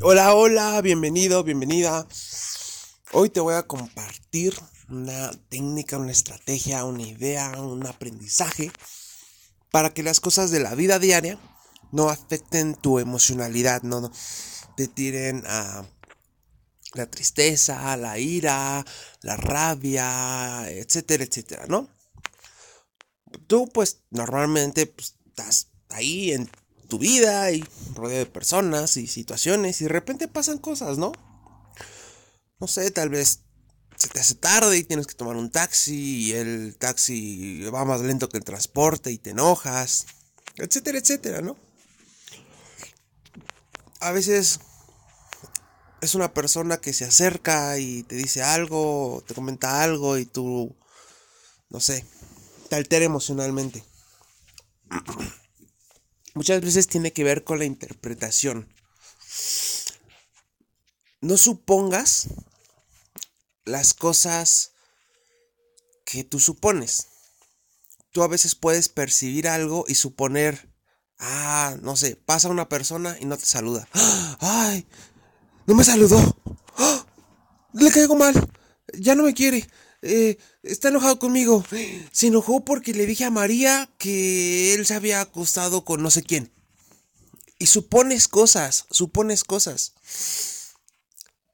Hola, hola, bienvenido, bienvenida. Hoy te voy a compartir una técnica, una estrategia, una idea, un aprendizaje para que las cosas de la vida diaria no afecten tu emocionalidad, no, te tiren a la tristeza, la ira, la rabia, etcétera, etcétera, ¿no? Tú pues normalmente pues, estás ahí en tu vida y rodeado de personas y situaciones y de repente pasan cosas, ¿no? No sé, tal vez se te hace tarde y tienes que tomar un taxi y el taxi va más lento que el transporte y te enojas, etcétera, etcétera, ¿no? A veces es una persona que se acerca y te dice algo, te comenta algo y tú, no sé, te altera emocionalmente. Muchas veces tiene que ver con la interpretación. No supongas las cosas que tú supones. Tú a veces puedes percibir algo y suponer, ah, no sé, pasa una persona y no te saluda. ¡Ay! No me saludó. ¡Ah! Le caigo mal. Ya no me quiere. Eh, está enojado conmigo. Se enojó porque le dije a María que él se había acostado con no sé quién. Y supones cosas, supones cosas.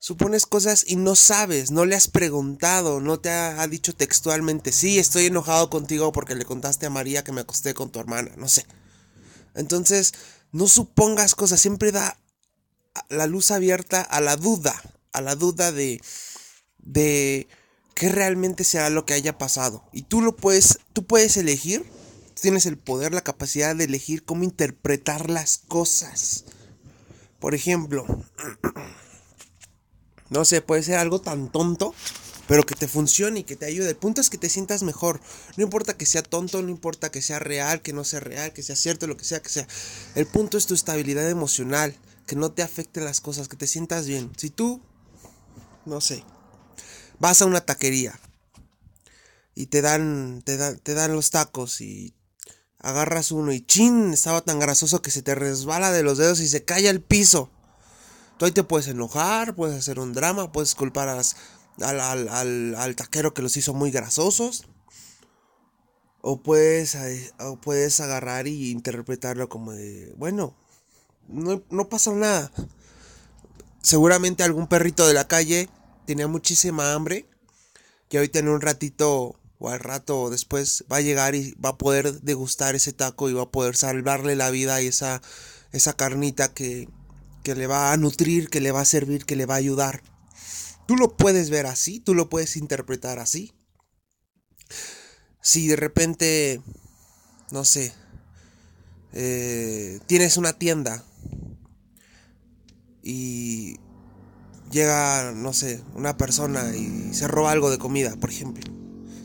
Supones cosas y no sabes, no le has preguntado, no te ha, ha, dicho textualmente, sí, estoy enojado contigo porque le contaste a María que me acosté con tu hermana, no sé. Entonces, no supongas cosas, siempre da la luz abierta a la duda, a la duda de, de qué realmente será lo que haya pasado. Y tú lo puedes, tú puedes elegir, tienes el poder, la capacidad de elegir cómo interpretar las cosas. Por ejemplo, no sé, puede ser algo tan tonto, pero que te funcione y que te ayude. El punto es que te sientas mejor. No importa que sea tonto, no importa que sea real, que no sea real, que sea cierto, lo que sea que sea. El punto es tu estabilidad emocional, que no te afecten las cosas, que te sientas bien. Si tú, no sé, vas a una taquería y te dan, te, te dan los tacos y agarras uno y chin, estaba tan grasoso que se te resbala de los dedos y se cae al piso. Tú ahí te puedes enojar, puedes hacer un drama, puedes culpar a al, al, al, al, taquero que los hizo muy grasosos. O puedes, o puedes agarrar y interpretarlo como de, bueno, no, no pasa nada. Seguramente algún perrito de la calle tenía muchísima hambre. Y ahorita en un ratito o al rato después va a llegar y va a poder degustar ese taco y va a poder salvarle la vida y esa, esa carnita que, que le va a nutrir, que le va a servir, que le va a ayudar. Tú lo puedes ver así, tú lo puedes interpretar así. Si de repente, no sé, eh, tienes una tienda y llega, no sé, una persona y se roba algo de comida, por ejemplo.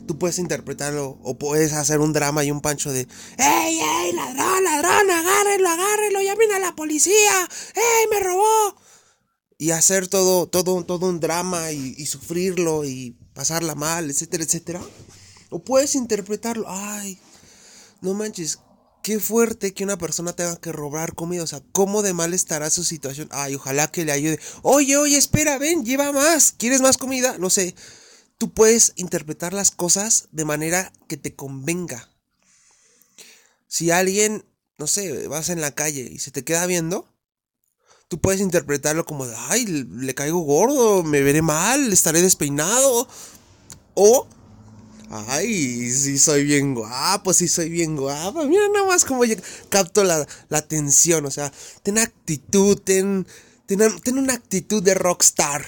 Tú puedes interpretarlo o puedes hacer un drama y un pancho de ¡Ey, ey, ladrón, ladrón, agárrenlo, agárrenlo, llamen a la policía! ¡Ey, me robó! Y hacer todo, todo, todo un drama y, y sufrirlo y pasarla mal, etcétera, etcétera. O puedes interpretarlo, ¡ay! No manches, qué fuerte que una persona tenga que robar comida. O sea, ¿cómo de mal estará su situación? Ay, ojalá que le ayude. Oye, oye, espera, ven, lleva más. ¿Quieres más comida? No sé. Tú puedes interpretar las cosas de manera que te convenga. Si alguien, no sé, vas en la calle y se te queda viendo, tú puedes interpretarlo como ay, le caigo gordo, me veré mal, estaré despeinado. O Ay, sí soy bien guapo, sí soy bien guapa. Mira nada más como yo capto la, la atención. O sea, ten actitud, ten, ten, una actitud de rockstar.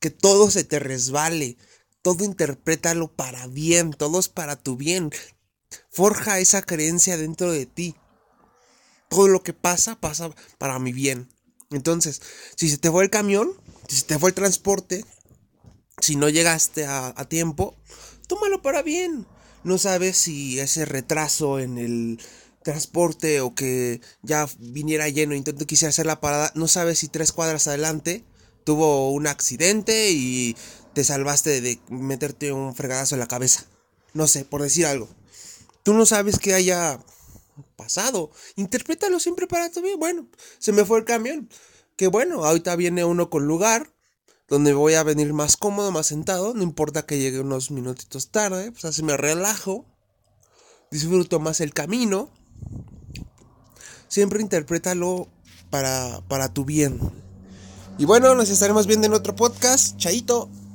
Que todo se te resbale. Todo interprétalo para bien. Todo es para tu bien. Forja esa creencia dentro de ti. Todo lo que pasa, pasa para mi bien. Entonces, si se te fue el camión, si se te fue el transporte, si no llegaste a tiempo, tómalo para bien. No sabes si ese retraso en el transporte o que ya viniera lleno, intento quisiera hacer la parada, no sabes si tres cuadras adelante tuvo un accidente y te salvaste de meterte un fregadazo en la cabeza. No sé, por decir algo. Tú no sabes que haya pasado. Interprétalo siempre para tu bien. Bueno, se me fue el camión. que bueno, ahorita viene uno con lugar, donde voy a venir más cómodo, más sentado, no importa que llegue unos minutitos tarde, pues así me relajo, disfruto más el camino. Siempre interprétalo para, para tu bien. Y bueno, nos estaremos viendo en otro podcast. Chaito.